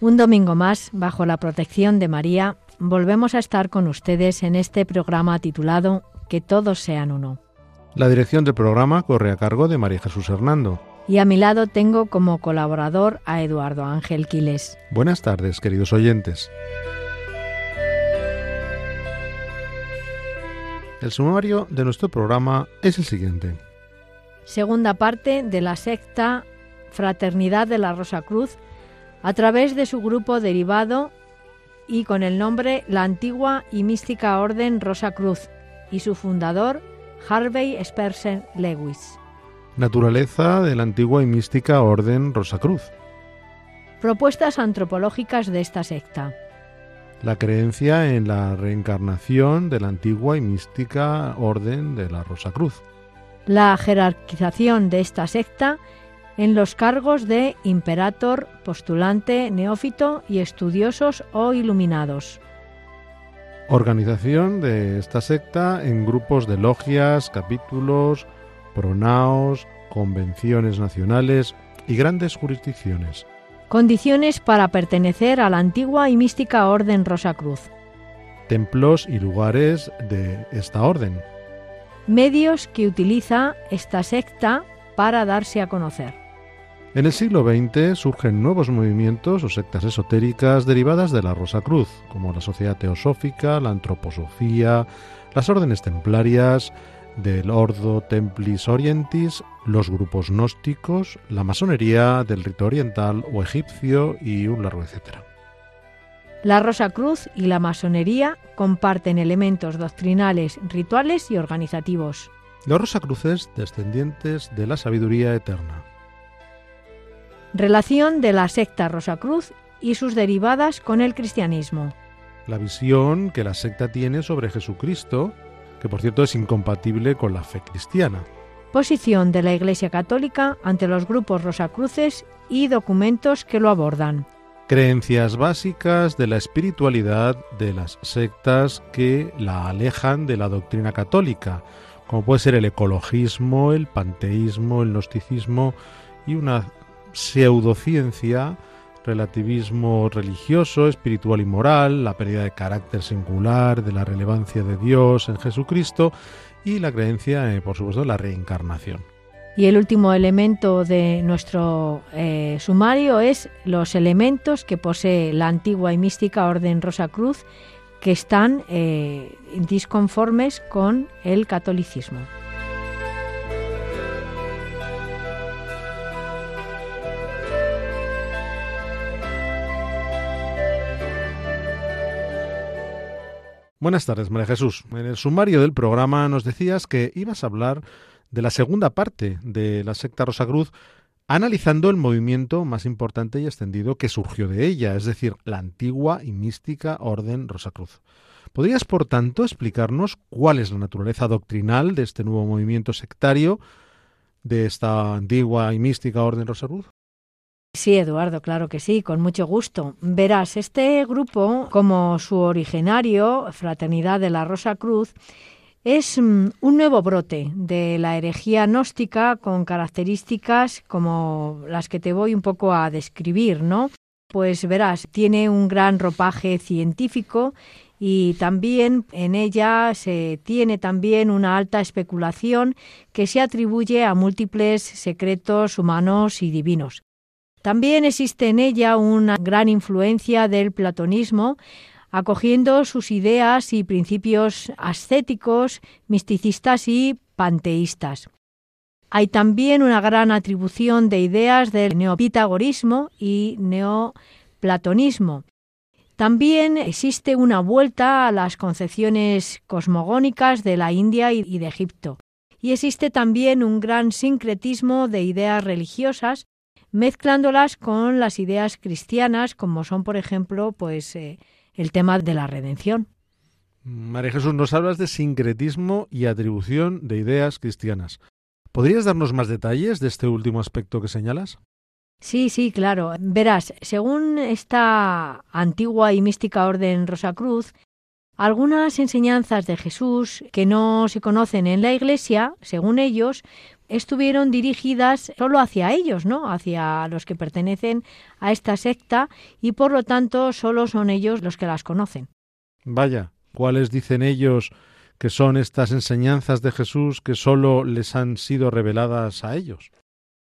Un domingo más, bajo la protección de María, volvemos a estar con ustedes en este programa titulado Que todos sean uno. La dirección del programa corre a cargo de María Jesús Hernando. Y a mi lado tengo como colaborador a Eduardo Ángel Quiles. Buenas tardes, queridos oyentes. El sumario de nuestro programa es el siguiente segunda parte de la secta Fraternidad de la Rosa Cruz, a través de su grupo derivado y con el nombre La Antigua y Mística Orden Rosa Cruz y su fundador Harvey Spencer Lewis. Naturaleza de la Antigua y Mística Orden Rosa Cruz. Propuestas antropológicas de esta secta. La creencia en la reencarnación de la Antigua y Mística Orden de la Rosa Cruz la jerarquización de esta secta en los cargos de imperator, postulante, neófito y estudiosos o iluminados. Organización de esta secta en grupos de logias, capítulos, pronaos, convenciones nacionales y grandes jurisdicciones. Condiciones para pertenecer a la antigua y mística Orden Rosacruz. Templos y lugares de esta orden medios que utiliza esta secta para darse a conocer. En el siglo XX surgen nuevos movimientos o sectas esotéricas derivadas de la Rosa Cruz, como la Sociedad Teosófica, la Antroposofía, las órdenes templarias, del Ordo Templis Orientis, los grupos gnósticos, la masonería del rito oriental o egipcio y un largo etcétera. La Rosa Cruz y la masonería comparten elementos doctrinales, rituales y organizativos. Los Rosacruces descendientes de la sabiduría eterna. Relación de la secta Rosacruz y sus derivadas con el cristianismo. La visión que la secta tiene sobre Jesucristo, que por cierto es incompatible con la fe cristiana. Posición de la Iglesia Católica ante los grupos Rosacruces y documentos que lo abordan creencias básicas de la espiritualidad de las sectas que la alejan de la doctrina católica, como puede ser el ecologismo, el panteísmo, el gnosticismo y una pseudociencia, relativismo religioso, espiritual y moral, la pérdida de carácter singular, de la relevancia de Dios en Jesucristo y la creencia, eh, por supuesto, en la reencarnación. Y el último elemento de nuestro eh, sumario es los elementos que posee la antigua y mística Orden Rosa Cruz que están eh, disconformes con el catolicismo. Buenas tardes, María Jesús. En el sumario del programa nos decías que ibas a hablar de la segunda parte de la secta Rosacruz, analizando el movimiento más importante y extendido que surgió de ella, es decir, la antigua y mística Orden Rosacruz. ¿Podrías, por tanto, explicarnos cuál es la naturaleza doctrinal de este nuevo movimiento sectario de esta antigua y mística Orden Rosacruz? Sí, Eduardo, claro que sí, con mucho gusto. Verás, este grupo, como su originario, Fraternidad de la Rosa Cruz, es mm, un nuevo brote de la herejía gnóstica con características como las que te voy un poco a describir, ¿no? Pues verás, tiene un gran ropaje científico y también en ella se tiene también una alta especulación que se atribuye a múltiples secretos humanos y divinos. También existe en ella una gran influencia del platonismo, acogiendo sus ideas y principios ascéticos, misticistas y panteístas. Hay también una gran atribución de ideas del neopitagorismo y neoplatonismo. También existe una vuelta a las concepciones cosmogónicas de la India y de Egipto. Y existe también un gran sincretismo de ideas religiosas mezclándolas con las ideas cristianas, como son, por ejemplo, pues eh, el tema de la redención. María Jesús, nos hablas de sincretismo y atribución de ideas cristianas. ¿Podrías darnos más detalles de este último aspecto que señalas? Sí, sí, claro. Verás, según esta antigua y mística orden Rosacruz, algunas enseñanzas de Jesús que no se conocen en la Iglesia, según ellos, estuvieron dirigidas solo hacia ellos, ¿no? Hacia los que pertenecen a esta secta y por lo tanto solo son ellos los que las conocen. Vaya, ¿cuáles dicen ellos que son estas enseñanzas de Jesús que solo les han sido reveladas a ellos?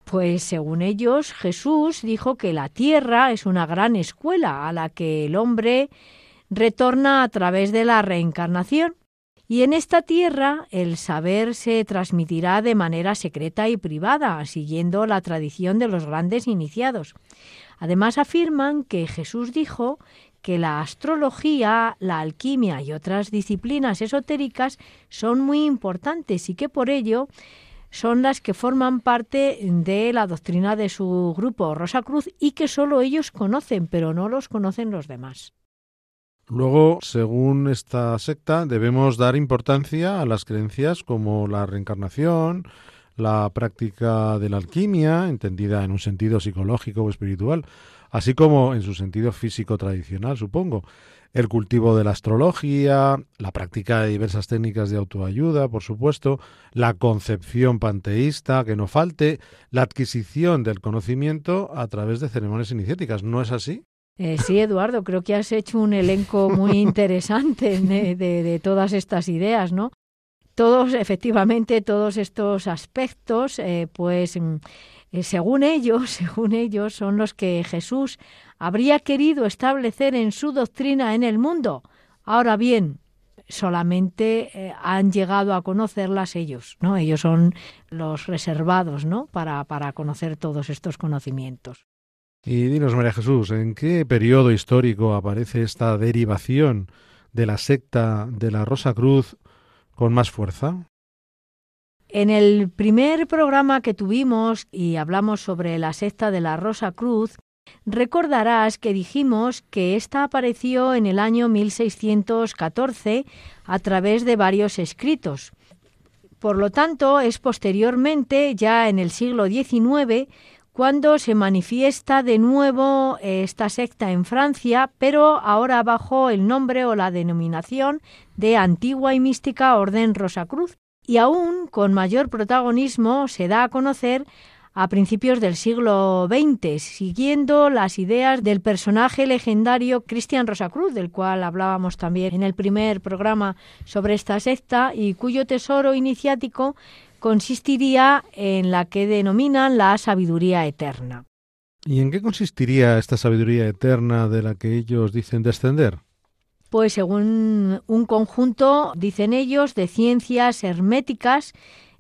Pues según ellos, Jesús dijo que la tierra es una gran escuela a la que el hombre retorna a través de la reencarnación. Y en esta tierra el saber se transmitirá de manera secreta y privada, siguiendo la tradición de los grandes iniciados. Además afirman que Jesús dijo que la astrología, la alquimia y otras disciplinas esotéricas son muy importantes y que por ello son las que forman parte de la doctrina de su grupo Rosa Cruz y que solo ellos conocen, pero no los conocen los demás. Luego, según esta secta, debemos dar importancia a las creencias como la reencarnación, la práctica de la alquimia, entendida en un sentido psicológico o espiritual, así como en su sentido físico tradicional, supongo, el cultivo de la astrología, la práctica de diversas técnicas de autoayuda, por supuesto, la concepción panteísta, que no falte, la adquisición del conocimiento a través de ceremonias iniciáticas. ¿No es así? Eh, sí, Eduardo, creo que has hecho un elenco muy interesante de, todas estas ideas, ¿no? Todos, efectivamente, todos estos aspectos, eh, pues mm, eh, según ellos, según ellos, son los que Jesús habría querido establecer en su doctrina en el mundo. Ahora bien, solamente han llegado a conocerlas ellos, ¿no? Ellos son los reservados, ¿no? Para, para conocer todos estos conocimientos. Y dinos, María Jesús, ¿en qué periodo histórico aparece esta derivación de la secta de la Rosa Cruz con más fuerza? En el primer programa que tuvimos y hablamos sobre la secta de la Rosa Cruz, recordarás que dijimos que ésta apareció en el año 1614 a través de varios escritos. Por lo tanto, es posteriormente, ya en el siglo XIX, cuando se manifiesta de nuevo eh, esta secta en Francia, pero ahora bajo el nombre o la denominación de Antigua y Mística Orden Rosacruz, y aún con mayor protagonismo se da a conocer a principios del siglo XX, siguiendo las ideas del personaje legendario Cristian Rosacruz, del cual hablábamos también en el primer programa sobre esta secta y cuyo tesoro iniciático consistiría en la que denominan la sabiduría eterna. ¿Y en qué consistiría esta sabiduría eterna de la que ellos dicen descender? Pues según un conjunto, dicen ellos, de ciencias herméticas,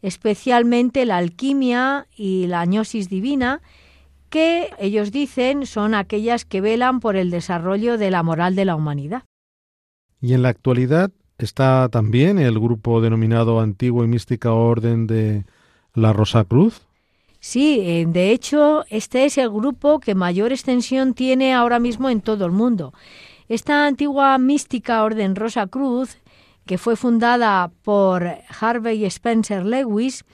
especialmente la alquimia y la gnosis divina, que ellos dicen son aquellas que velan por el desarrollo de la moral de la humanidad. ¿Y en la actualidad ¿Está también el grupo denominado Antigua y Mística Orden de la Rosa Cruz? Sí, eh, de hecho, este es el grupo que mayor extensión tiene ahora mismo en todo el mundo. Esta antigua mística Orden Rosa Cruz, que fue fundada por Harvey Spencer Lewis,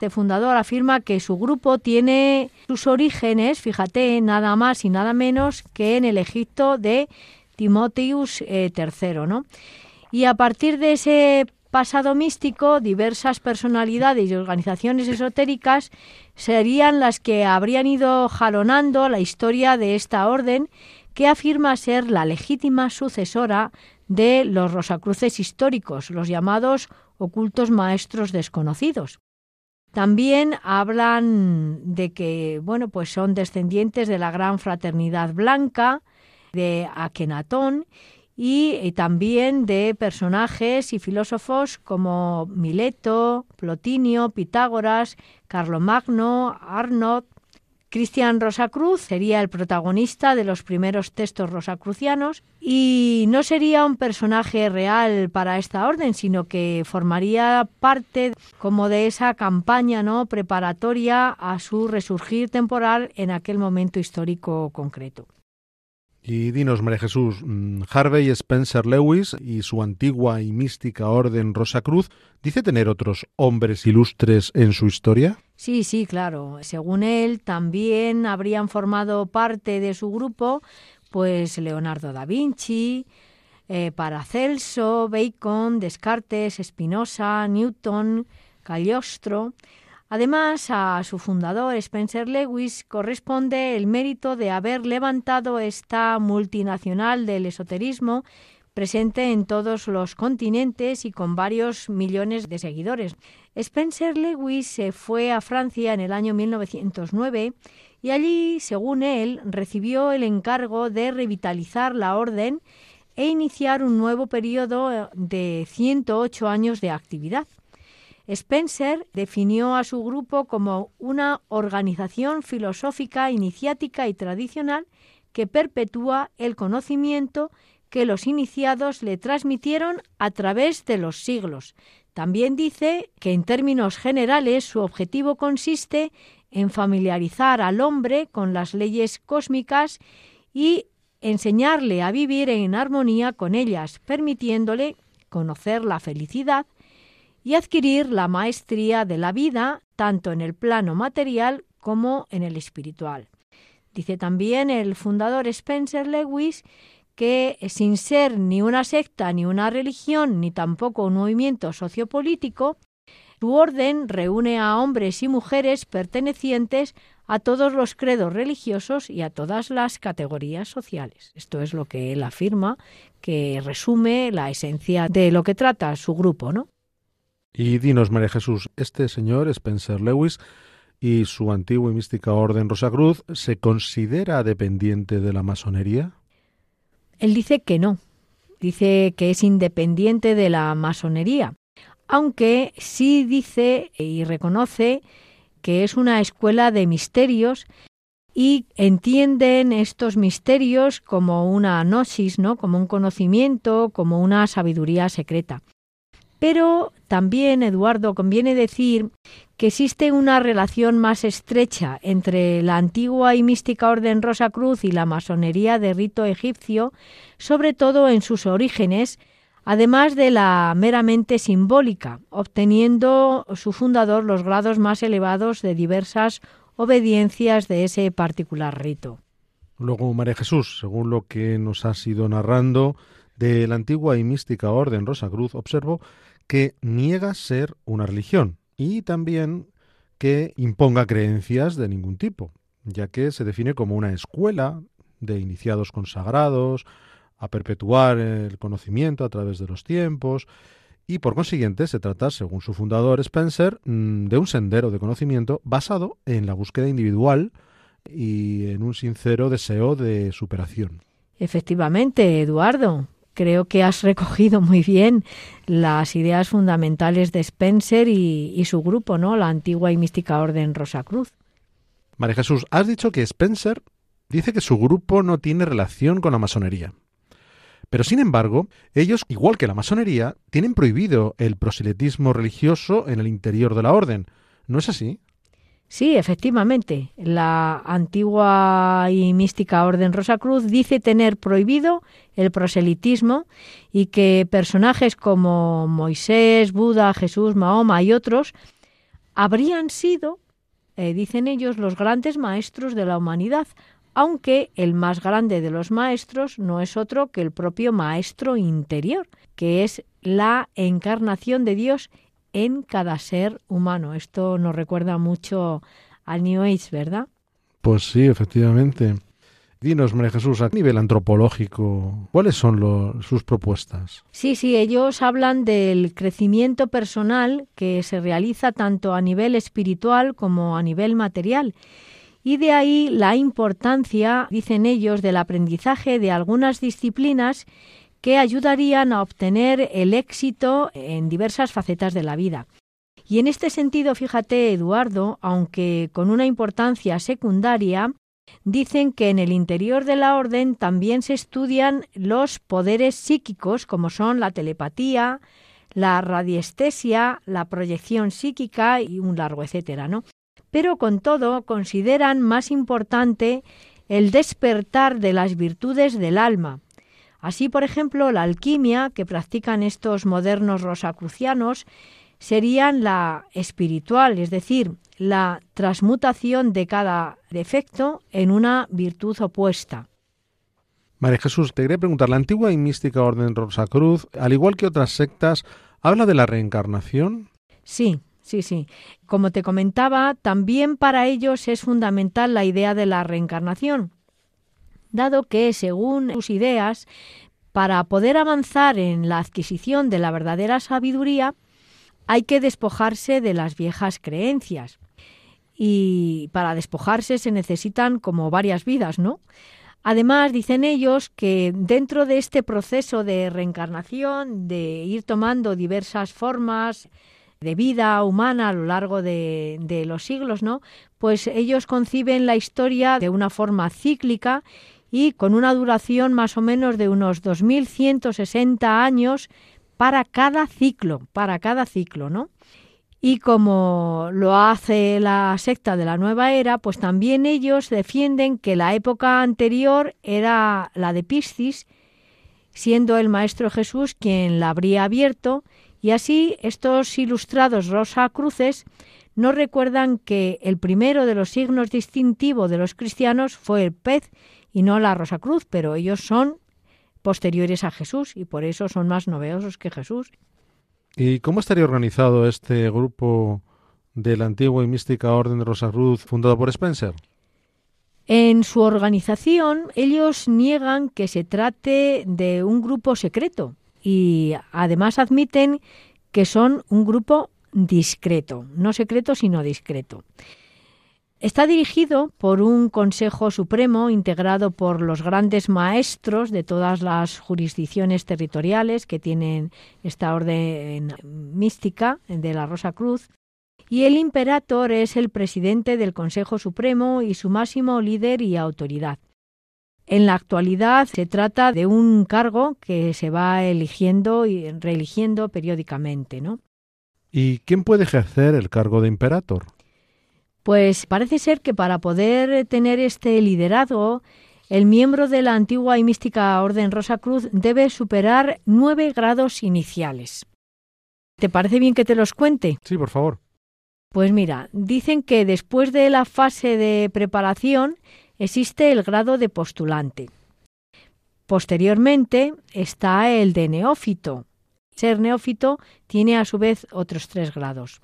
el fundador afirma que su grupo tiene sus orígenes, fíjate, nada más y nada menos que en el Egipto de Timotheus III, eh, ¿no? Y a partir de ese pasado místico, diversas personalidades y organizaciones esotéricas serían las que habrían ido jalonando la historia de esta orden que afirma ser la legítima sucesora de los Rosacruces históricos, los llamados ocultos maestros desconocidos. También hablan de que, bueno, pues son descendientes de la gran fraternidad blanca de Akenatón y, también de personajes y filósofos como Mileto, Plotinio, Pitágoras, Carlomagno, Arnott, Cristian Rosacruz sería el protagonista de los primeros textos rosacrucianos y no sería un personaje real para esta orden, sino que formaría parte como de esa campaña no preparatoria a su resurgir temporal en aquel momento histórico concreto. Y dinos, María Jesús, mm, Harvey Spencer Lewis y su antigua y mística orden Rosacruz, ¿dice tener otros hombres ilustres en su historia? Sí, sí, claro. Según él, también habrían formado parte de su grupo, pues Leonardo da Vinci, eh, Paracelso, Bacon, Descartes, Spinoza, Newton, Cagliostro. Además, a su fundador, Spencer Lewis, corresponde el mérito de haber levantado esta multinacional del esoterismo presente en todos los continentes y con varios millones de seguidores. Spencer Lewis se fue a Francia en el año 1909 y allí, según él, recibió el encargo de revitalizar la orden e iniciar un nuevo periodo de 108 años de actividad. Spencer definió a su grupo como una organización filosófica, iniciática y tradicional que perpetúa el conocimiento que los iniciados le transmitieron a través de los siglos. También dice que en términos generales su objetivo consiste en familiarizar al hombre con las leyes cósmicas y enseñarle a vivir en armonía con ellas, permitiéndole conocer la felicidad y adquirir la maestría de la vida tanto en el plano material como en el espiritual. Dice también el fundador Spencer Lewis que sin ser ni una secta, ni una religión, ni tampoco un movimiento sociopolítico, su orden reúne a hombres y mujeres pertenecientes a todos los credos religiosos y a todas las categorías sociales. Esto es lo que él afirma, que resume la esencia de lo que trata su grupo, ¿no? Y dinos, María Jesús, este señor, Spencer Lewis, y su antigua y mística orden Rosacruz, ¿se considera dependiente de la masonería? Él dice que no, dice que es independiente de la masonería, aunque sí dice y reconoce que es una escuela de misterios y entienden estos misterios como una gnosis, ¿no? como un conocimiento, como una sabiduría secreta. Pero también, Eduardo, conviene decir que existe una relación más estrecha entre la antigua y mística Orden Rosa Cruz y la masonería de rito egipcio, sobre todo en sus orígenes, además de la meramente simbólica, obteniendo su fundador los grados más elevados de diversas obediencias de ese particular rito. Luego, María Jesús, según lo que nos has ido narrando de la antigua y mística Orden Rosa Cruz, observo que niega ser una religión y también que imponga creencias de ningún tipo, ya que se define como una escuela de iniciados consagrados, a perpetuar el conocimiento a través de los tiempos, y por consiguiente se trata, según su fundador Spencer, mm, de un sendero de conocimiento basado en la búsqueda individual y en un sincero deseo de superación. Efectivamente, Eduardo creo que has recogido muy bien las ideas fundamentales de Spencer y, su grupo, ¿no? La antigua y mística Orden Rosacruz. María Jesús, has dicho que Spencer dice que su grupo no tiene relación con la masonería. Pero sin embargo, ellos, igual que la masonería, tienen prohibido el proselitismo religioso en el interior de la orden. ¿No es así? Sí, efectivamente. La antigua y mística Orden Rosacruz dice tener prohibido el proselitismo y que personajes como Moisés, Buda, Jesús, Mahoma y otros habrían sido, eh, dicen ellos, los grandes maestros de la humanidad, aunque el más grande de los maestros no es otro que el propio maestro interior, que es la encarnación de Dios en cada ser humano. Esto nos recuerda mucho al New Age, ¿verdad? Pues sí, efectivamente. Dinos, María Jesús, a nivel antropológico, ¿cuáles son sus propuestas? Sí, sí, ellos hablan del crecimiento personal que se realiza tanto a nivel espiritual como a nivel material. Y de ahí la importancia, dicen ellos, del aprendizaje de algunas disciplinas que ayudarían a obtener el éxito en diversas facetas de la vida. Y en este sentido, fíjate, Eduardo, aunque con una importancia secundaria, dicen que en el interior de la orden también se estudian los poderes psíquicos, como son la telepatía, la radiestesia, la proyección psíquica y un largo etcétera, ¿no? Pero con todo consideran más importante el despertar de las virtudes del alma. Así, por ejemplo, la alquimia que practican estos modernos rosacrucianos serían la espiritual, es decir, la transmutación de cada defecto en una virtud opuesta. María Jesús, te quería preguntar, la antigua y mística Orden Rosacruz, al igual que otras sectas, ¿habla de la reencarnación? Sí, sí, sí. Como te comentaba, también para ellos es fundamental la idea de la reencarnación, dado que, según sus ideas, para poder avanzar en la adquisición de la verdadera sabiduría, hay que despojarse de las viejas creencias. Y para despojarse se necesitan como varias vidas, ¿no? Además, dicen ellos que dentro de este proceso de reencarnación, de ir tomando diversas formas de vida humana a lo largo de, de, los siglos, ¿no? Pues ellos conciben la historia de una forma cíclica y con una duración más o menos de unos 2160 años para cada ciclo, para cada ciclo, ¿no? Y como lo hace la secta de la nueva era, pues también ellos defienden que la época anterior era la de Piscis, siendo el Maestro Jesús quien la habría abierto, y así estos ilustrados Rosa Cruces nos recuerdan que el primero de los signos distintivos de los cristianos fue el pez y no la Rosa Cruz, pero ellos son posteriores a Jesús y por eso son más novedosos que Jesús. ¿Y cómo estaría organizado este grupo de la antigua y mística Orden de Rosaruz fundado por Spencer? En su organización, ellos niegan que se trate de un grupo secreto y además admiten que son un grupo discreto, no secreto sino discreto. Está dirigido por un Consejo Supremo integrado por los grandes maestros de todas las jurisdicciones territoriales que tienen esta orden mística de la Rosa Cruz, y el imperator es el presidente del Consejo Supremo y su máximo líder y autoridad. En la actualidad se trata de un cargo que se va eligiendo y reeligiendo periódicamente, ¿no? ¿Y quién puede ejercer el cargo de imperator? Pues parece ser que para poder tener este liderazgo, el miembro de la antigua y mística Orden Rosa Cruz debe superar nueve grados iniciales. ¿Te parece bien que te los cuente? Sí, por favor. Pues mira, dicen que después de la fase de preparación existe el grado de postulante. Posteriormente está el de neófito. Ser neófito tiene a su vez otros tres grados.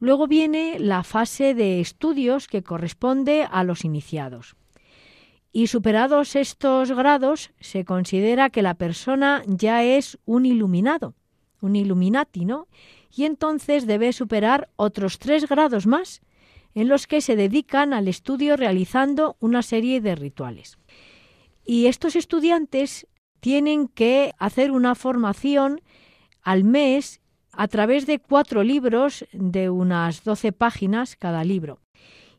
Luego viene la fase de estudios que corresponde a los iniciados. Y superados estos grados, se considera que la persona ya es un iluminado, un illuminati, ¿no? Y entonces debe superar otros tres grados más, en los que se dedican al estudio realizando una serie de rituales. Y estos estudiantes tienen que hacer una formación al mes a través de cuatro libros de unas doce páginas cada libro.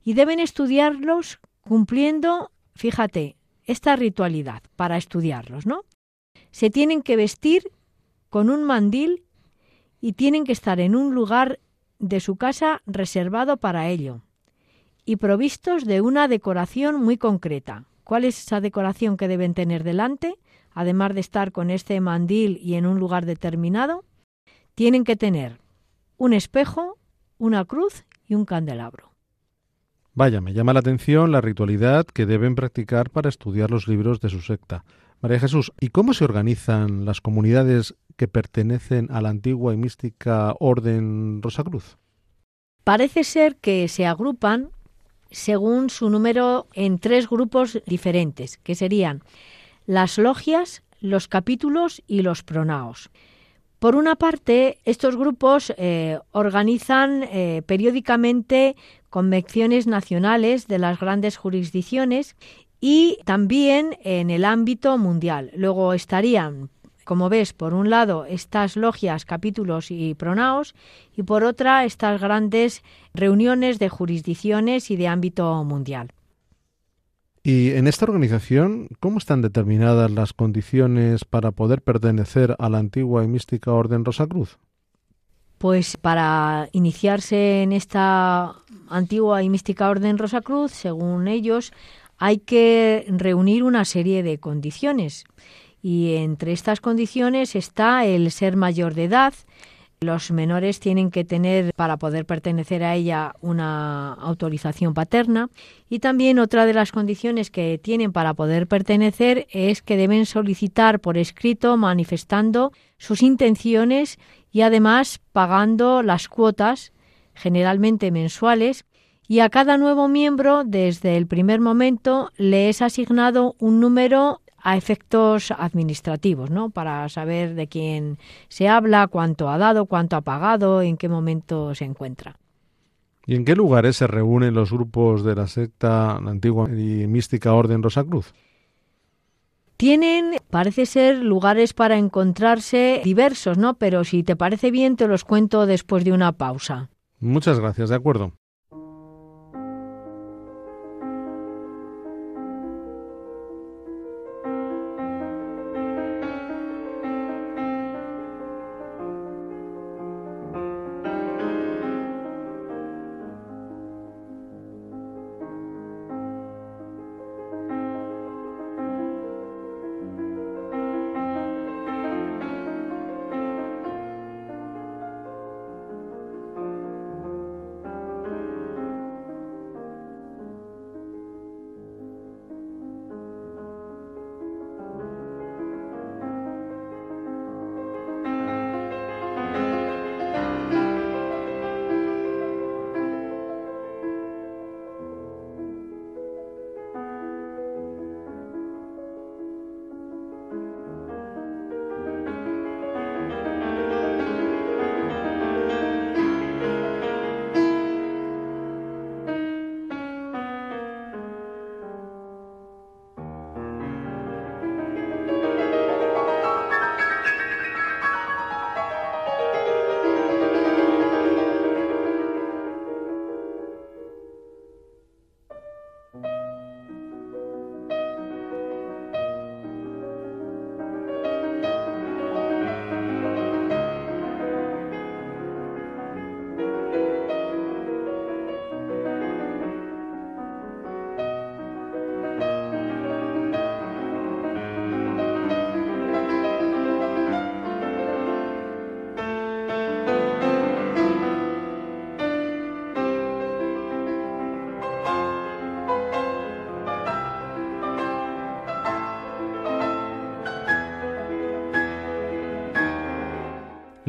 Y deben estudiarlos cumpliendo, fíjate, esta ritualidad para estudiarlos, ¿no? Se tienen que vestir con un mandil y tienen que estar en un lugar de su casa reservado para ello y provistos de una decoración muy concreta. ¿Cuál es esa decoración que deben tener delante? Además de estar con este mandil y en un lugar determinado, tienen que tener un espejo, una cruz y un candelabro. Vaya, me llama la atención la ritualidad que deben practicar para estudiar los libros de su secta. María Jesús, ¿y cómo se organizan las comunidades que pertenecen a la antigua y mística Orden Rosacruz? Parece ser que se agrupan según su número en tres grupos diferentes, que serían las logias, los capítulos y los pronaos. Por una parte, estos grupos eh, organizan eh, periódicamente convenciones nacionales de las grandes jurisdicciones y también en el ámbito mundial. Luego estarían como ves, por un lado estas logias, capítulos y pronaos, y por otra estas grandes reuniones de jurisdicciones y de ámbito mundial. Y en esta organización, ¿cómo están determinadas las condiciones para poder pertenecer a la antigua y mística Orden Rosacruz? Pues para iniciarse en esta antigua y mística Orden Rosacruz, según ellos, hay que reunir una serie de condiciones. Y entre estas condiciones está el ser mayor de edad, los menores tienen que tener, para poder pertenecer a ella, una autorización paterna. Y también otra de las condiciones que tienen para poder pertenecer es que deben solicitar por escrito manifestando sus intenciones y además pagando las cuotas, generalmente mensuales, y a cada nuevo miembro desde el primer momento le es asignado un número a efectos administrativos, ¿no? Para saber de quién se habla, cuánto ha dado, cuánto ha pagado, en qué momento se encuentra. ¿Y en qué lugares se reúnen los grupos de la secta antigua y mística Orden Rosacruz? Tienen, parece ser, lugares para encontrarse diversos, ¿no? Pero si te parece bien, te los cuento después de una pausa. Muchas gracias, de acuerdo.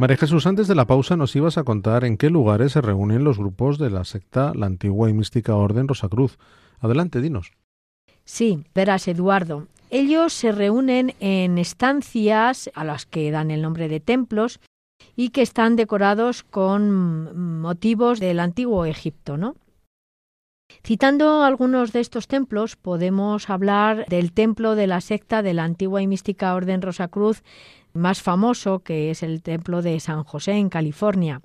María Jesús, antes de la pausa nos ibas a contar en qué lugares se reúnen los grupos de la secta, la antigua y mística Orden Rosacruz. Adelante, dinos. Sí, verás, Eduardo. Ellos se reúnen en estancias a las que dan el nombre de templos y que están decorados con motivos del antiguo Egipto, ¿no? Citando algunos de estos templos, podemos hablar del templo de la secta de la antigua y mística Orden Rosacruz más famoso, que es el templo de San José en California.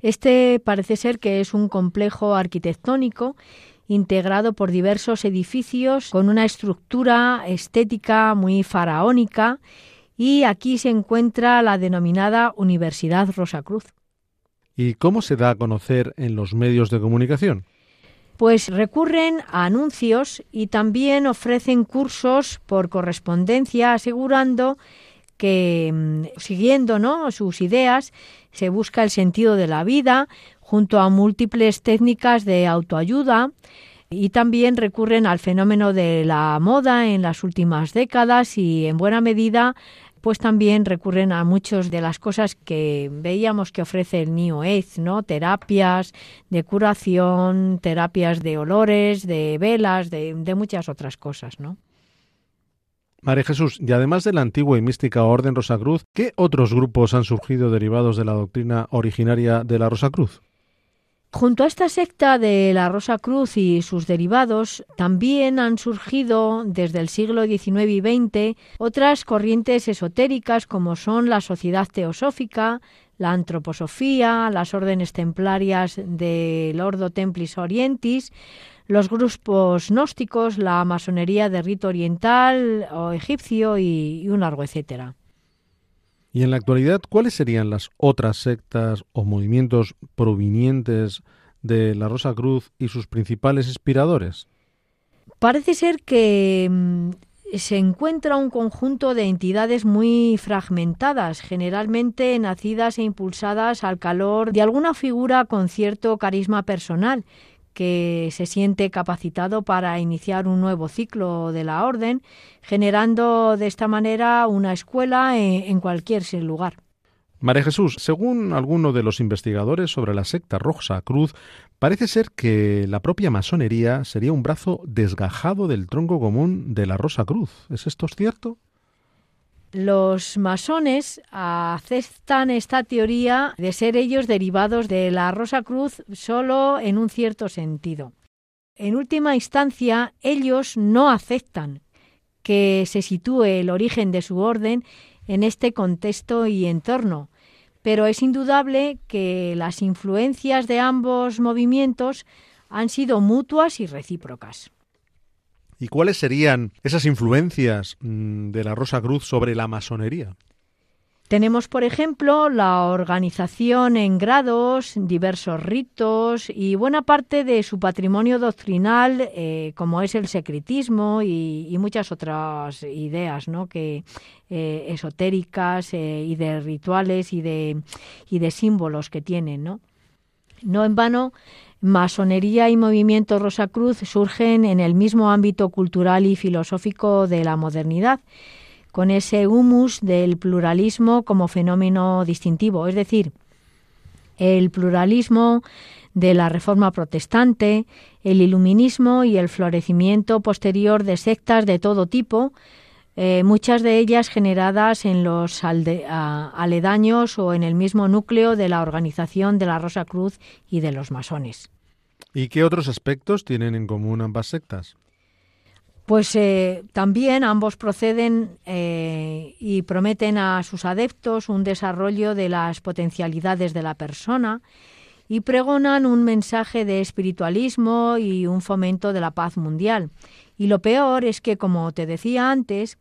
Este parece ser que es un complejo arquitectónico integrado por diversos edificios con una estructura estética muy faraónica y aquí se encuentra la denominada Universidad Rosacruz. ¿Y cómo se da a conocer en los medios de comunicación? Pues recurren a anuncios y también ofrecen cursos por correspondencia asegurando que mm, siguiendo ¿no? sus ideas se busca el sentido de la vida junto a múltiples técnicas de autoayuda y también recurren al fenómeno de la moda en las últimas décadas y en buena medida pues también recurren a muchas de las cosas que veíamos que ofrece el New Age, ¿no? Terapias de curación, terapias de olores, de velas, de, de muchas otras cosas, ¿no? María Jesús, y además de la antigua y mística Orden Rosacruz, ¿qué otros grupos han surgido derivados de la doctrina originaria de la Rosacruz? Junto a esta secta de la Rosa Cruz y sus derivados, también han surgido desde el siglo XIX y XX otras corrientes esotéricas como son la Sociedad Teosófica, la Antroposofía, las órdenes templarias del Ordo Templis Orientis, los grupos gnósticos, la masonería de rito oriental o egipcio y, y un largo etcétera. Y en la actualidad, ¿cuáles serían las otras sectas o movimientos provenientes de la Rosa Cruz y sus principales inspiradores? Parece ser que mm, se encuentra un conjunto de entidades muy fragmentadas, generalmente nacidas e impulsadas al calor de alguna figura con cierto carisma personal, que se siente capacitado para iniciar un nuevo ciclo de la orden, generando de esta manera una escuela en, cualquier lugar. María Jesús, según alguno de los investigadores sobre la secta Rosa Cruz, parece ser que la propia masonería sería un brazo desgajado del tronco común de la Rosa Cruz. ¿Es esto cierto? Los masones aceptan esta teoría de ser ellos derivados de la Rosa Cruz solo en un cierto sentido. En última instancia, ellos no aceptan que se sitúe el origen de su orden en este contexto y entorno, pero es indudable que las influencias de ambos movimientos han sido mutuas y recíprocas. ¿Y cuáles serían esas influencias mm, de la Rosa Cruz sobre la masonería? Tenemos, por ejemplo, la organización en grados, diversos ritos y buena parte de su patrimonio doctrinal, eh, como es el secretismo y, muchas otras ideas ¿no? que, eh, esotéricas eh, y de rituales y de, y de símbolos que tienen. ¿no? no en vano, Masonería y movimiento Rosacruz surgen en el mismo ámbito cultural y filosófico de la modernidad, con ese humus del pluralismo como fenómeno distintivo, es decir, el pluralismo de la Reforma Protestante, el iluminismo y el florecimiento posterior de sectas de todo tipo, eh, muchas de ellas generadas en los aledaños o en el mismo núcleo de la organización de la Rosa Cruz y de los masones. ¿Y qué otros aspectos tienen en común ambas sectas? Pues eh, también ambos proceden eh, y prometen a sus adeptos un desarrollo de las potencialidades de la persona y pregonan un mensaje de espiritualismo y un fomento de la paz mundial. Y lo peor es que, como te decía antes,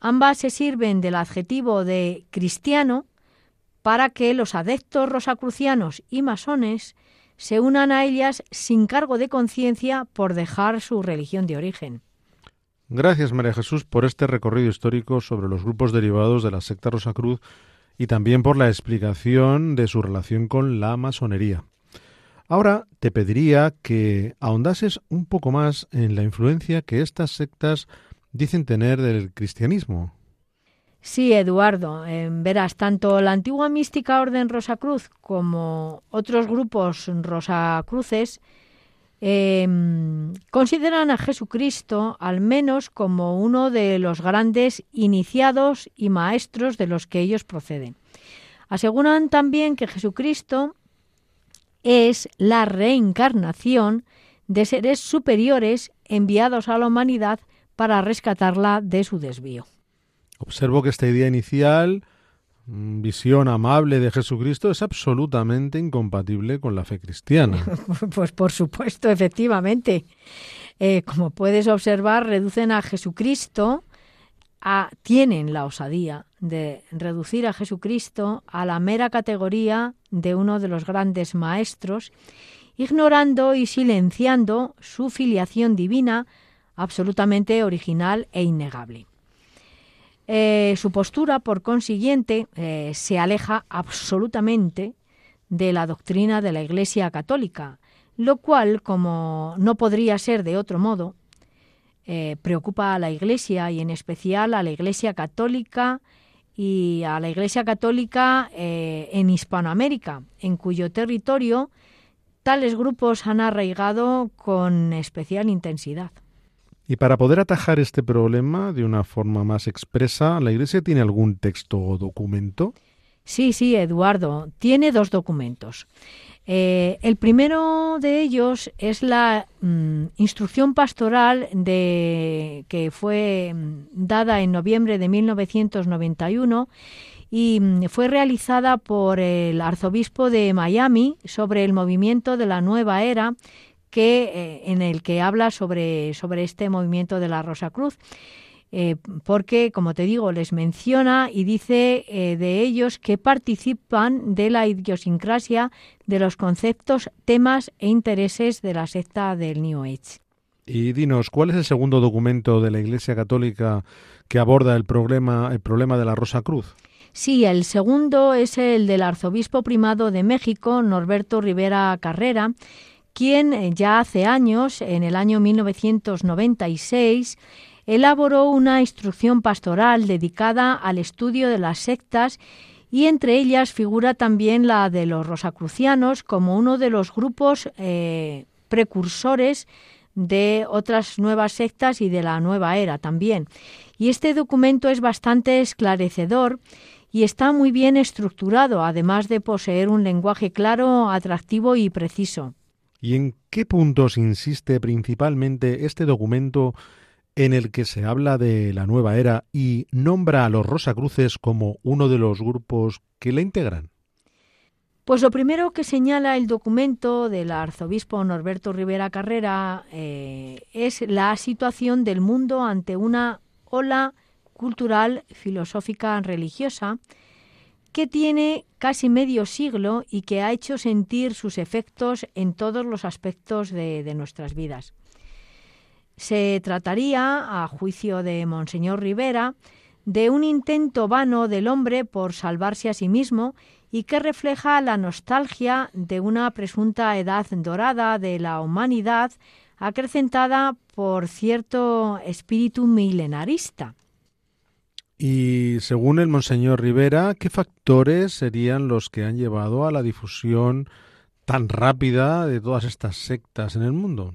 ambas se sirven del adjetivo de cristiano para que los adeptos rosacrucianos y masones se unan a ellas sin cargo de conciencia por dejar su religión de origen. Gracias, María Jesús, por este recorrido histórico sobre los grupos derivados de la secta Rosacruz y también por la explicación de su relación con la masonería. Ahora te pediría que ahondases un poco más en la influencia que estas sectas dicen tener del cristianismo. Sí, Eduardo, verás, tanto la antigua mística Orden Rosacruz como otros grupos Rosacruces eh, consideran a Jesucristo al menos como uno de los grandes iniciados y maestros de los que ellos proceden. Aseguran también que Jesucristo es la reencarnación de seres superiores enviados a la humanidad para rescatarla de su desvío. Observo que esta idea inicial, mm, visión amable de Jesucristo, es absolutamente incompatible con la fe cristiana. pues por supuesto, efectivamente. Eh, como puedes observar, reducen a Jesucristo, tienen la osadía de reducir a Jesucristo a la mera categoría de uno de los grandes maestros, ignorando y silenciando su filiación divina absolutamente original e innegable. Eh, su postura, por consiguiente, eh, se aleja absolutamente de la doctrina de la Iglesia católica, lo cual, como no podría ser de otro modo, eh, preocupa a la Iglesia y en especial a la Iglesia católica y a la Iglesia católica en Hispanoamérica, en cuyo territorio tales grupos han arraigado con especial intensidad. Y para poder atajar este problema de una forma más expresa, ¿la Iglesia tiene algún texto o documento? Sí, sí, Eduardo, tiene dos documentos. Eh, el primero de ellos es la mm, instrucción pastoral de, que fue mm, dada en noviembre de 1991 y mm, fue realizada por el arzobispo de Miami sobre el movimiento de la nueva era que, eh, en el que habla sobre, sobre este movimiento de la Rosa Cruz. Eh, porque, como te digo, les menciona y dice eh, de ellos que participan de la idiosincrasia de los conceptos, temas e intereses de la secta del New Age. Y dinos, ¿cuál es el segundo documento de la Iglesia Católica que aborda el problema, el problema de la Rosa Cruz? Sí, el segundo es el del arzobispo primado de México, Norberto Rivera Carrera, quien eh, ya hace años, en el año 1996, elaboró una instrucción pastoral dedicada al estudio de las sectas y entre ellas figura también la de los rosacrucianos como uno de los grupos eh, precursores de otras nuevas sectas y de la nueva era también. Y este documento es bastante esclarecedor y está muy bien estructurado, además de poseer un lenguaje claro, atractivo y preciso. ¿Y en qué puntos insiste principalmente este documento en el que se habla de la nueva era y nombra a los Rosacruces como uno de los grupos que la integran? Pues lo primero que señala el documento del arzobispo Norberto Rivera Carrera eh, es la situación del mundo ante una ola cultural, filosófica, religiosa, que tiene casi medio siglo y que ha hecho sentir sus efectos en todos los aspectos de, nuestras vidas. Se trataría, a juicio de Monseñor Rivera, de un intento vano del hombre por salvarse a sí mismo y que refleja la nostalgia de una presunta edad dorada de la humanidad acrecentada por cierto espíritu milenarista. Y según el Monseñor Rivera, ¿qué factores serían los que han llevado a la difusión tan rápida de todas estas sectas en el mundo?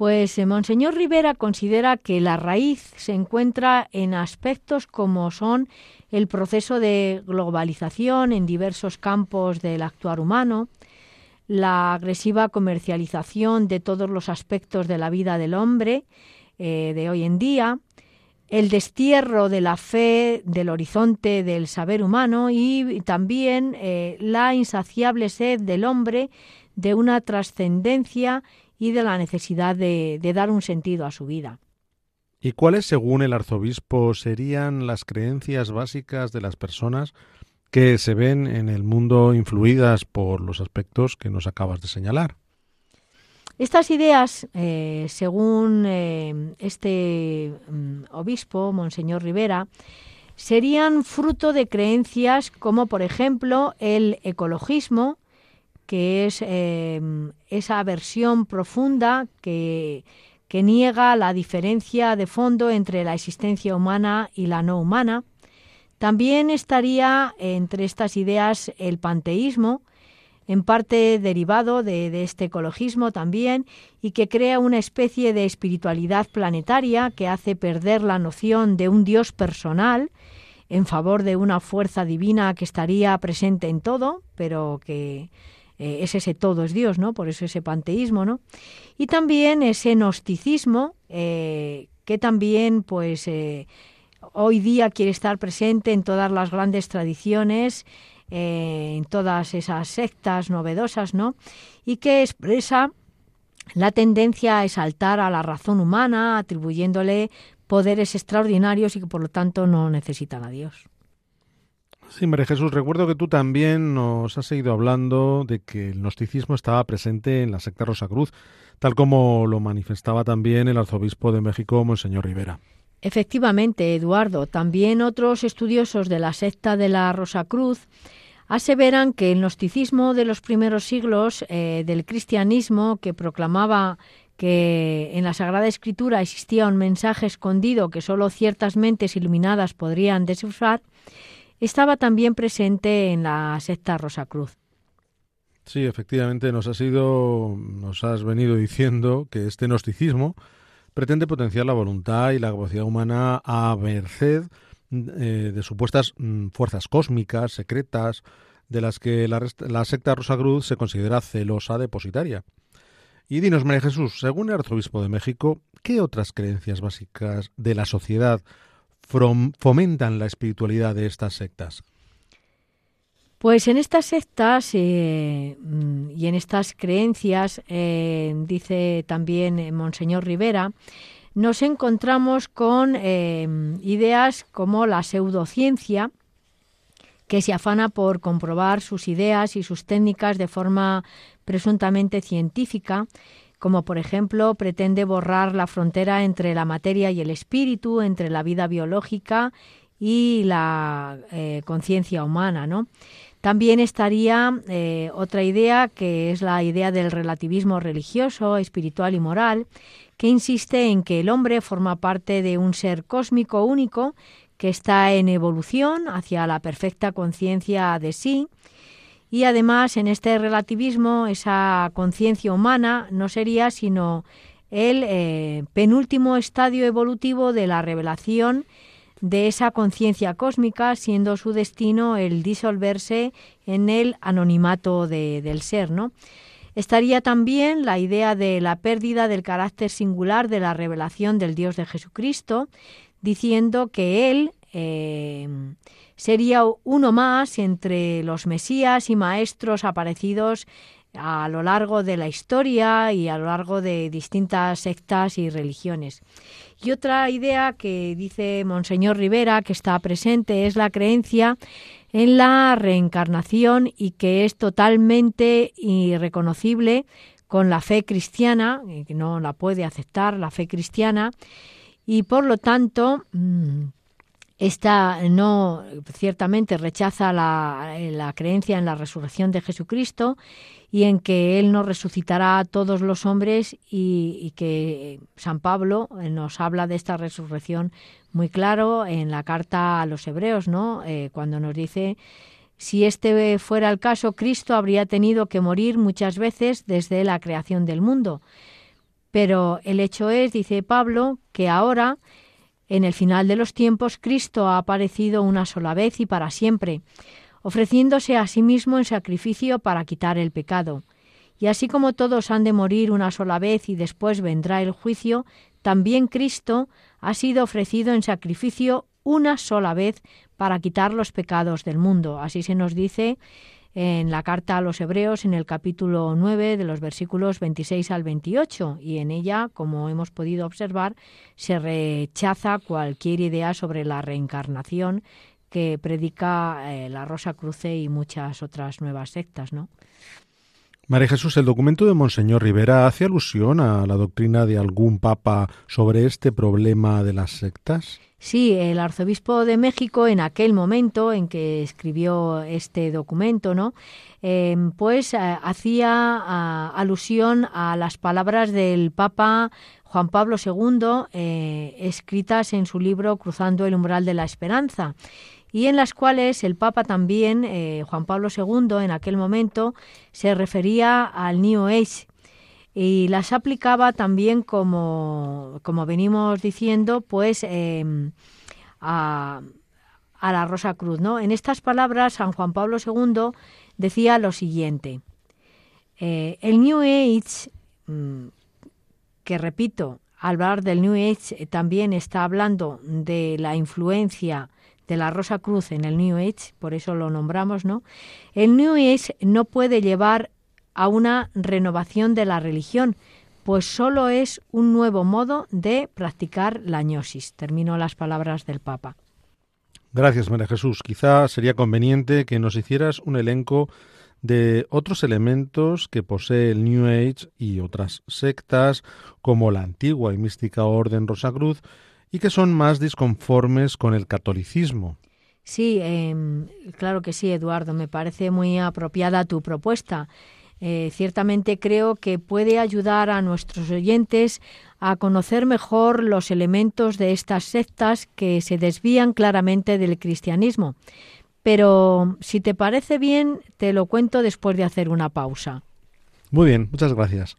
Pues eh, Monseñor Rivera considera que la raíz se encuentra en aspectos como son el proceso de globalización en diversos campos del actuar humano, la agresiva comercialización de todos los aspectos de la vida del hombre eh, de hoy en día, el destierro de la fe del horizonte del saber humano y también eh, la insaciable sed del hombre de una trascendencia y de la necesidad de, de dar un sentido a su vida. ¿Y cuáles, según el arzobispo, serían las creencias básicas de las personas que se ven en el mundo influidas por los aspectos que nos acabas de señalar? Estas ideas, eh, según eh, este mm, obispo, Monseñor Rivera, serían fruto de creencias como, por ejemplo, el ecologismo, que es eh, esa versión profunda que, que niega la diferencia de fondo entre la existencia humana y la no humana. También estaría entre estas ideas el panteísmo, en parte derivado de, este ecologismo también, y que crea una especie de espiritualidad planetaria que hace perder la noción de un Dios personal en favor de una fuerza divina que estaría presente en todo, pero que eh, es ese todo es Dios, ¿no? Por eso ese panteísmo, ¿no? Y también ese gnosticismo eh, que también, pues, eh, hoy día quiere estar presente en todas las grandes tradiciones en todas esas sectas novedosas, ¿no? Y que expresa la tendencia a exaltar a la razón humana, atribuyéndole poderes extraordinarios y que por lo tanto no necesitan a Dios. Sí, María Jesús, recuerdo que tú también nos has seguido hablando de que el gnosticismo estaba presente en la secta Rosa Cruz, tal como lo manifestaba también el arzobispo de México, Monseñor Rivera. Efectivamente, Eduardo, también otros estudiosos de la secta de la Rosa Cruz aseveran que el gnosticismo de los primeros siglos eh, del cristianismo, que proclamaba que en la Sagrada Escritura existía un mensaje escondido que sólo ciertas mentes iluminadas podrían descifrar, estaba también presente en la secta Rosacruz. Sí, efectivamente nos has ido, nos has venido diciendo que este gnosticismo pretende potenciar la voluntad y la capacidad humana a merced eh, de supuestas mm, fuerzas cósmicas, secretas, de las que la, la secta Rosacruz se considera celosa depositaria. Y dinos, María Jesús, según el arzobispo de México, ¿qué otras creencias básicas de la sociedad fomentan la espiritualidad de estas sectas? Pues en estas sectas eh, mm, y en estas creencias, eh, dice también Monseñor Rivera, nos encontramos con eh, ideas como la pseudociencia, que se afana por comprobar sus ideas y sus técnicas de forma presuntamente científica, como por ejemplo pretende borrar la frontera entre la materia y el espíritu, entre la vida biológica y la conciencia humana, ¿no? También estaría eh, otra idea que es la idea del relativismo religioso, espiritual y moral, que insiste en que el hombre forma parte de un ser cósmico único que está en evolución hacia la perfecta conciencia de sí. Y además en este relativismo esa conciencia humana no sería sino el eh, penúltimo estadio evolutivo de la revelación de esa conciencia cósmica, siendo su destino el disolverse en el anonimato del ser, ¿no? Estaría también la idea de la pérdida del carácter singular de la revelación del Dios de Jesucristo, diciendo que Él eh, sería uno más entre los Mesías y maestros aparecidos a lo largo de la historia y a lo largo de distintas sectas y religiones. Y otra idea que dice Monseñor Rivera, que está presente, es la creencia en la reencarnación y que es totalmente irreconocible con la fe cristiana, que no la puede aceptar la fe cristiana, y por lo tanto mm, esta no ciertamente rechaza la, la, creencia en la resurrección de Jesucristo y en que Él nos resucitará a todos los hombres y, que San Pablo nos habla de esta resurrección muy claro en la carta a los hebreos, ¿no? Eh, cuando nos dice si este fuera el caso, Cristo habría tenido que morir muchas veces desde la creación del mundo. Pero el hecho es, dice Pablo, que ahora, en el final de los tiempos, Cristo ha aparecido una sola vez y para siempre ofreciéndose a sí mismo en sacrificio para quitar el pecado. Y así como todos han de morir una sola vez y después vendrá el juicio, también Cristo ha sido ofrecido en sacrificio una sola vez para quitar los pecados del mundo. Así se nos dice en la carta a los Hebreos en el capítulo 9 de los versículos 26 al 28 y en ella, como hemos podido observar, se rechaza cualquier idea sobre la reencarnación que predica eh, la Rosa Cruce y muchas otras nuevas sectas, ¿no? María Jesús, el documento de Monseñor Rivera hace alusión a la doctrina de algún papa sobre este problema de las sectas. Sí, el arzobispo de México en aquel momento en que escribió este documento, ¿no? Em, pues eh, hacía alusión a las palabras del Papa Juan Pablo II, eh, escritas en su libro Cruzando el umbral de la esperanza y en las cuales el Papa también, eh, Juan Pablo II, en aquel momento, se refería al New Age y las aplicaba también como, como venimos diciendo, pues em, a, la Rosa Cruz. ¿no? En estas palabras, San Juan Pablo II decía lo siguiente. Eh, el New Age, mm, que repito, al hablar del New Age también está hablando de la influencia de la Rosa Cruz en el New Age, por eso lo nombramos, ¿no? El New Age no puede llevar a una renovación de la religión, pues solo es un nuevo modo de practicar la gnosis. Termino las palabras del Papa. Gracias, María Jesús. Quizá sería conveniente que nos hicieras un elenco de otros elementos que posee el New Age y otras sectas, como la antigua y mística Orden Rosacruz, y que son más disconformes con el catolicismo. Sí, em, claro que sí, Eduardo. Me parece muy apropiada tu propuesta. Eh, ciertamente creo que puede ayudar a nuestros oyentes a conocer mejor los elementos de estas sectas que se desvían claramente del cristianismo. Pero si te parece bien, te lo cuento después de hacer una pausa. Muy bien, muchas gracias.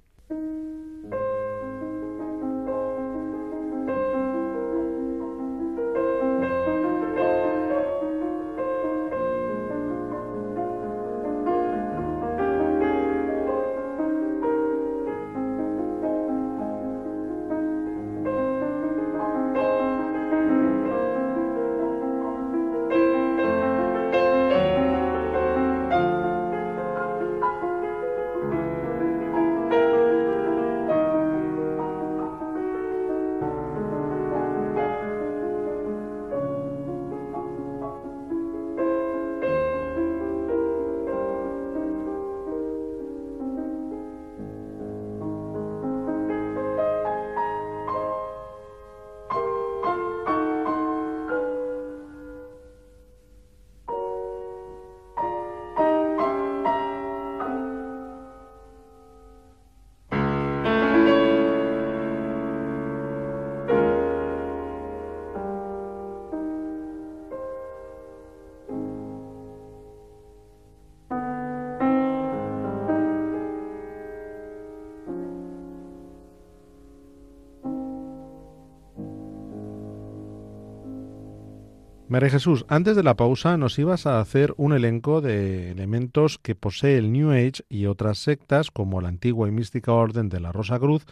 María Jesús, antes de la pausa nos ibas a hacer un elenco de elementos que posee el New Age y otras sectas como la antigua y mística orden de la Rosa Cruz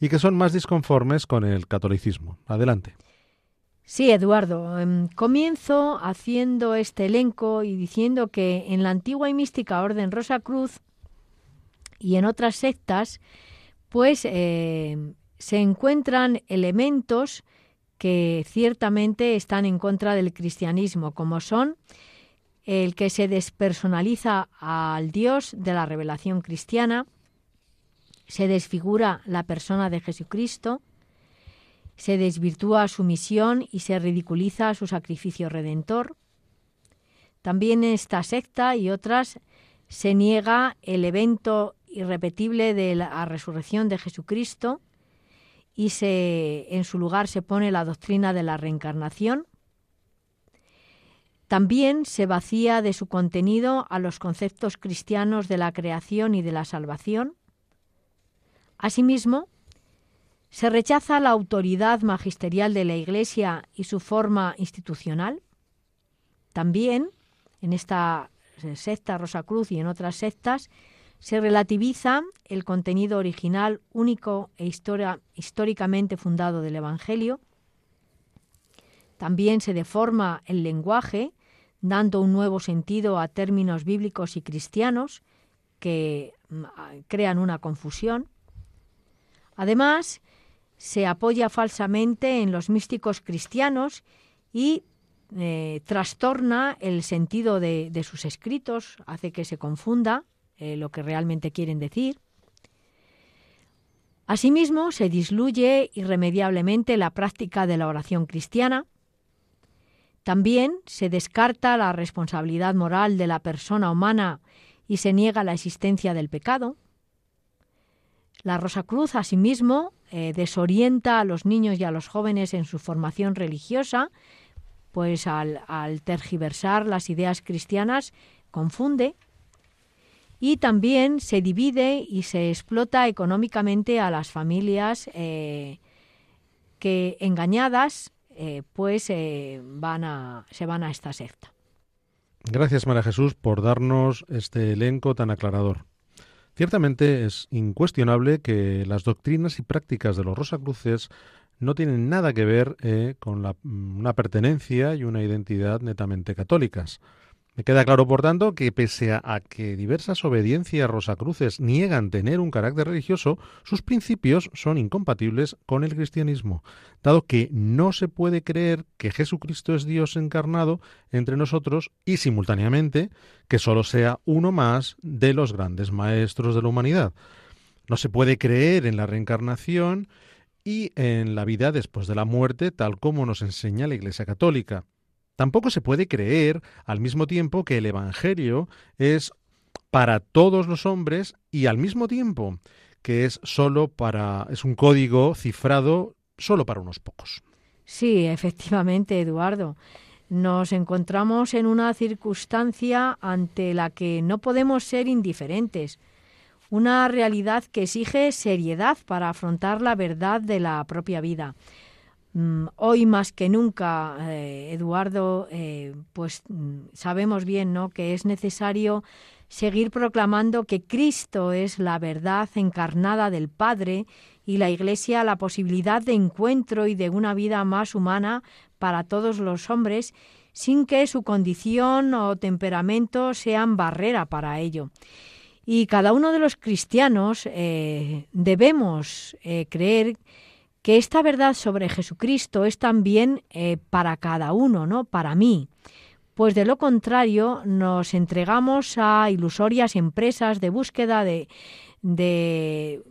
y que son más disconformes con el catolicismo. Adelante. Sí, Eduardo. Em, comienzo haciendo este elenco y diciendo que en la antigua y mística orden Rosa Cruz y en otras sectas, pues eh, se encuentran elementos que ciertamente están en contra del cristianismo, como son el que se despersonaliza al Dios de la revelación cristiana, se desfigura la persona de Jesucristo, se desvirtúa su misión y se ridiculiza su sacrificio redentor. También esta secta y otras se niega el evento irrepetible de la resurrección de Jesucristo, y se, en su lugar se pone la doctrina de la reencarnación. También se vacía de su contenido a los conceptos cristianos de la creación y de la salvación. Asimismo, se rechaza la autoridad magisterial de la Iglesia y su forma institucional. También, en esta secta Rosa Cruz y en otras sectas, se relativiza el contenido original, único e históricamente fundado del Evangelio. También se deforma el lenguaje, dando un nuevo sentido a términos bíblicos y cristianos que mm, crean una confusión. Además, se apoya falsamente en los místicos cristianos y eh, trastorna el sentido de sus escritos, hace que se confunda eh, lo que realmente quieren decir. Asimismo, se disluye irremediablemente la práctica de la oración cristiana. También se descarta la responsabilidad moral de la persona humana y se niega la existencia del pecado. La Rosa Cruz, asimismo, eh, desorienta a los niños y a los jóvenes en su formación religiosa, pues al tergiversar las ideas cristianas confunde y también se divide y se explota económicamente a las familias eh, que engañadas eh, pues eh, van a, se van a esta secta. Gracias María Jesús por darnos este elenco tan aclarador. Ciertamente es incuestionable que las doctrinas y prácticas de los Rosacruces no tienen nada que ver con la, una pertenencia y una identidad netamente católicas. Queda claro, por tanto, que pese a que diversas obediencias rosacruces niegan tener un carácter religioso, sus principios son incompatibles con el cristianismo, dado que no se puede creer que Jesucristo es Dios encarnado entre nosotros y simultáneamente que solo sea uno más de los grandes maestros de la humanidad. No se puede creer en la reencarnación y en la vida después de la muerte, tal como nos enseña la Iglesia Católica. Tampoco se puede creer al mismo tiempo que el Evangelio es para todos los hombres y al mismo tiempo que es solo para es un código cifrado solo para unos pocos. Sí, efectivamente, Eduardo. Nos encontramos en una circunstancia ante la que no podemos ser indiferentes, una realidad que exige seriedad para afrontar la verdad de la propia vida. Mm, hoy más que nunca, eh, Eduardo, eh, pues mm, sabemos bien, ¿no? Que es necesario seguir proclamando que Cristo es la verdad encarnada del Padre y la Iglesia la posibilidad de encuentro y de una vida más humana para todos los hombres, sin que su condición o temperamento sean barrera para ello. Y cada uno de los cristianos eh, debemos creer que esta verdad sobre Jesucristo es también eh, para cada uno, ¿no? Para mí. Pues de lo contrario nos entregamos a ilusorias empresas de búsqueda de, de,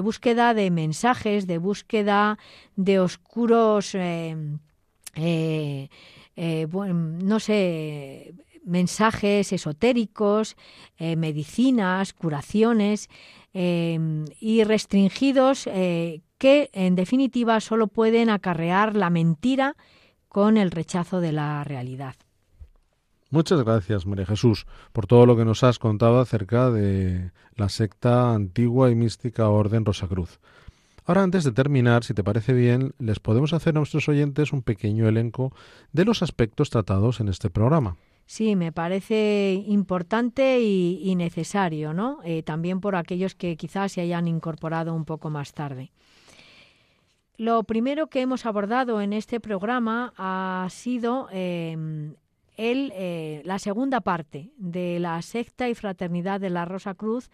búsqueda de mensajes, de búsqueda de oscuros, eh, eh, no sé, mensajes esotéricos, medicinas, curaciones y restringidos que en definitiva solo pueden acarrear la mentira con el rechazo de la realidad. Muchas gracias, María Jesús, por todo lo que nos has contado acerca de la secta antigua y mística Orden Rosacruz. Ahora, antes de terminar, si te parece bien, les podemos hacer a nuestros oyentes un pequeño elenco de los aspectos tratados en este programa. Sí, me parece importante y, necesario, ¿no? Eh, también por aquellos que quizás se hayan incorporado un poco más tarde. Lo primero que hemos abordado en este programa ha sido em, el, eh, la segunda parte de la secta y fraternidad de la Rosa Cruz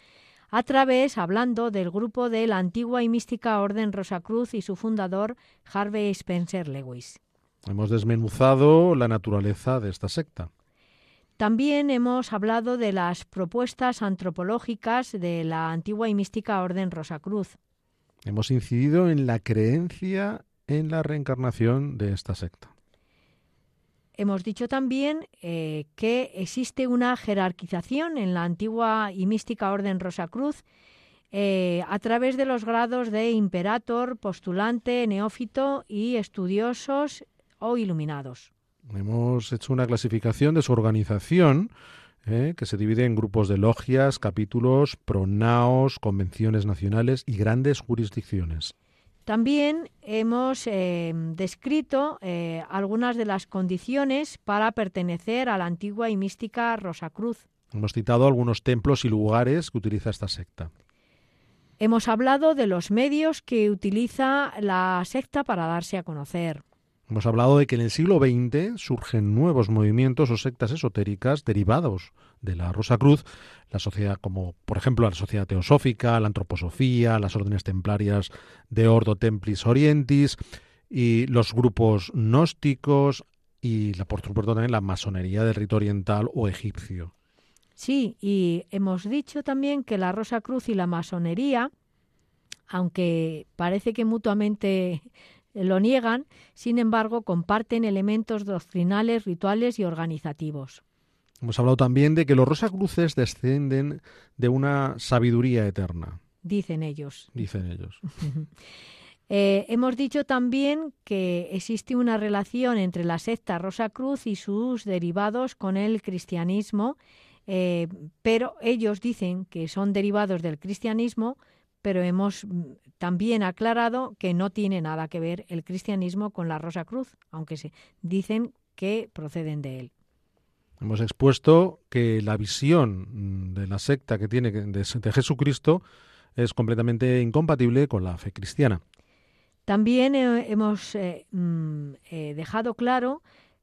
a través, hablando del grupo de la antigua y mística Orden Rosa Cruz y su fundador, Harvey Spencer Lewis. Hemos desmenuzado la naturaleza de esta secta. También hemos hablado de las propuestas antropológicas de la antigua y mística Orden Rosa Cruz. Hemos incidido en la creencia en la reencarnación de esta secta. Hemos dicho también eh, que existe una jerarquización en la antigua y mística Orden Rosacruz eh, a través de los grados de imperator, postulante, neófito y estudiosos o iluminados. Hemos hecho una clasificación de su organización ¿eh? que se divide en grupos de logias, capítulos, pronaos, convenciones nacionales y grandes jurisdicciones. También hemos eh, descrito eh, algunas de las condiciones para pertenecer a la antigua y mística Rosacruz. Hemos citado algunos templos y lugares que utiliza esta secta. Hemos hablado de los medios que utiliza la secta para darse a conocer. Hemos hablado de que en el siglo XX surgen nuevos movimientos o sectas esotéricas derivados de la Rosa Cruz, la sociedad como por ejemplo la sociedad teosófica, la antroposofía, las órdenes templarias de Ordo Templis Orientis y los grupos gnósticos y por supuesto también la masonería del rito oriental o egipcio. Sí, y hemos dicho también que la Rosa Cruz y la masonería, aunque parece que mutuamente lo niegan, sin embargo, comparten elementos doctrinales, rituales y organizativos. Hemos hablado también de que los Rosacruces descienden de una sabiduría eterna. Dicen ellos. Dicen ellos. Eh, hemos dicho también que existe una relación entre la secta Rosa Cruz y sus derivados con el cristianismo, eh, pero ellos dicen que son derivados del cristianismo, pero hemos mm, también aclarado que no tiene nada que ver el cristianismo con la Rosa Cruz, aunque se dicen que proceden de él. Hemos expuesto que la visión mm, de la secta que tiene de, Jesucristo es completamente incompatible con la fe cristiana. También eh, hemos eh, mm, eh, dejado claro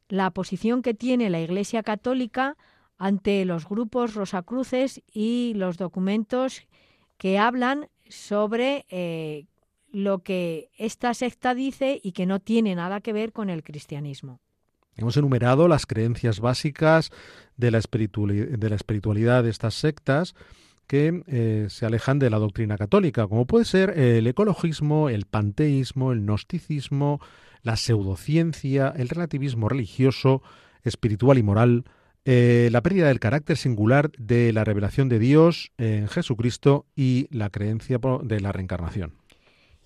la posición que tiene la Iglesia Católica ante los grupos rosacruces y los documentos que hablan sobre eh, lo que esta secta dice y que no tiene nada que ver con el cristianismo. Hemos enumerado las creencias básicas de la, espiritualidad de, estas sectas que eh, se alejan de la doctrina católica, como puede ser el ecologismo, el panteísmo, el gnosticismo, la pseudociencia, el relativismo religioso, espiritual y moral, eh, la pérdida del carácter singular de la revelación de Dios en Jesucristo y la creencia de la reencarnación.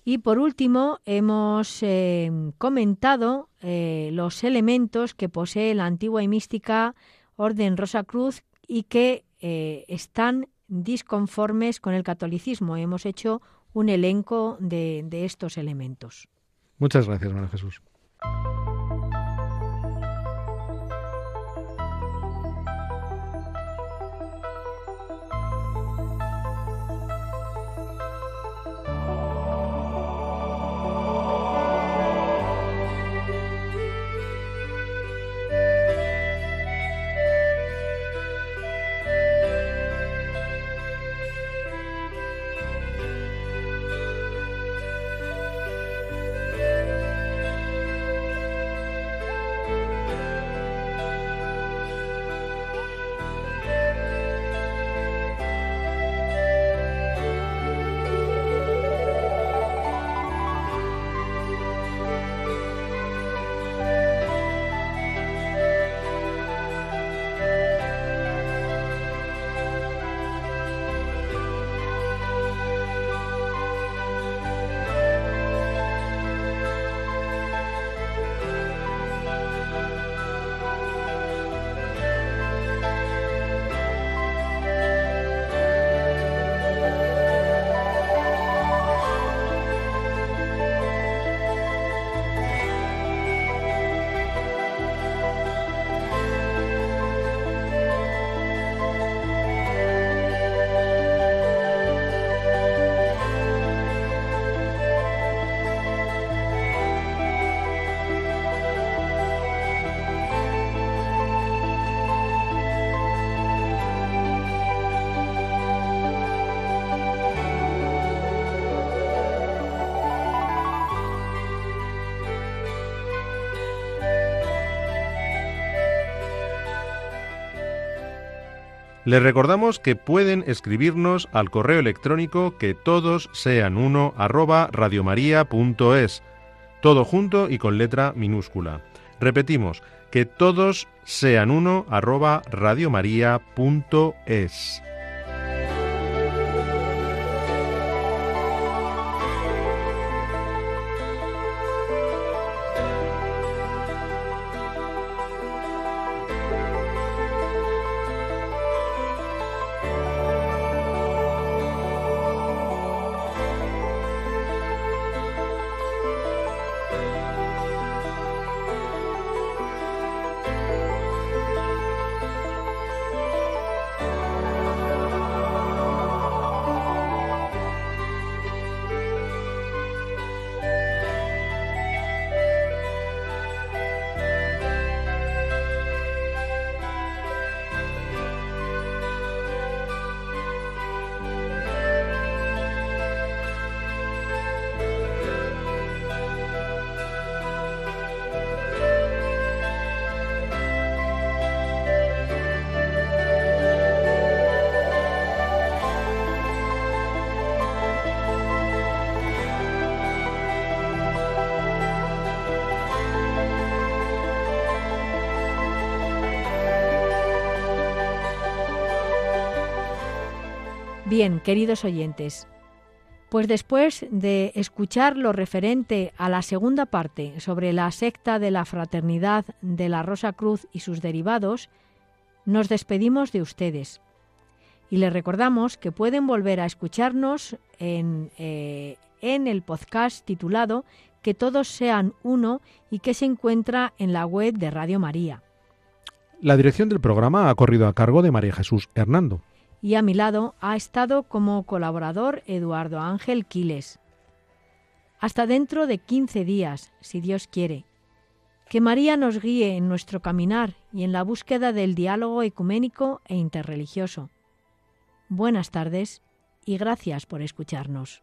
Y por último, hemos eh, comentado los elementos que posee la antigua y mística Orden Rosa Cruz y que están disconformes con el catolicismo. Hemos hecho un elenco de, de estos elementos. Muchas gracias, María Jesús. Les recordamos que pueden escribirnos al correo electrónico que todos sean uno arroba todo junto y con letra minúscula. Repetimos, que todos sean uno arroba. Bien, queridos oyentes, pues después de escuchar lo referente a la segunda parte sobre la secta de la Fraternidad de la Rosa Cruz y sus derivados, nos despedimos de ustedes. Y les recordamos que pueden volver a escucharnos en, eh, el podcast titulado Que todos sean uno y que se encuentra en la web de Radio María. La dirección del programa ha corrido a cargo de María Jesús Hernando y a mi lado ha estado como colaborador Eduardo Ángel Quiles. Hasta dentro de 15 días, si Dios quiere. Que María nos guíe en nuestro caminar y en la búsqueda del diálogo ecuménico e interreligioso. Buenas tardes y gracias por escucharnos.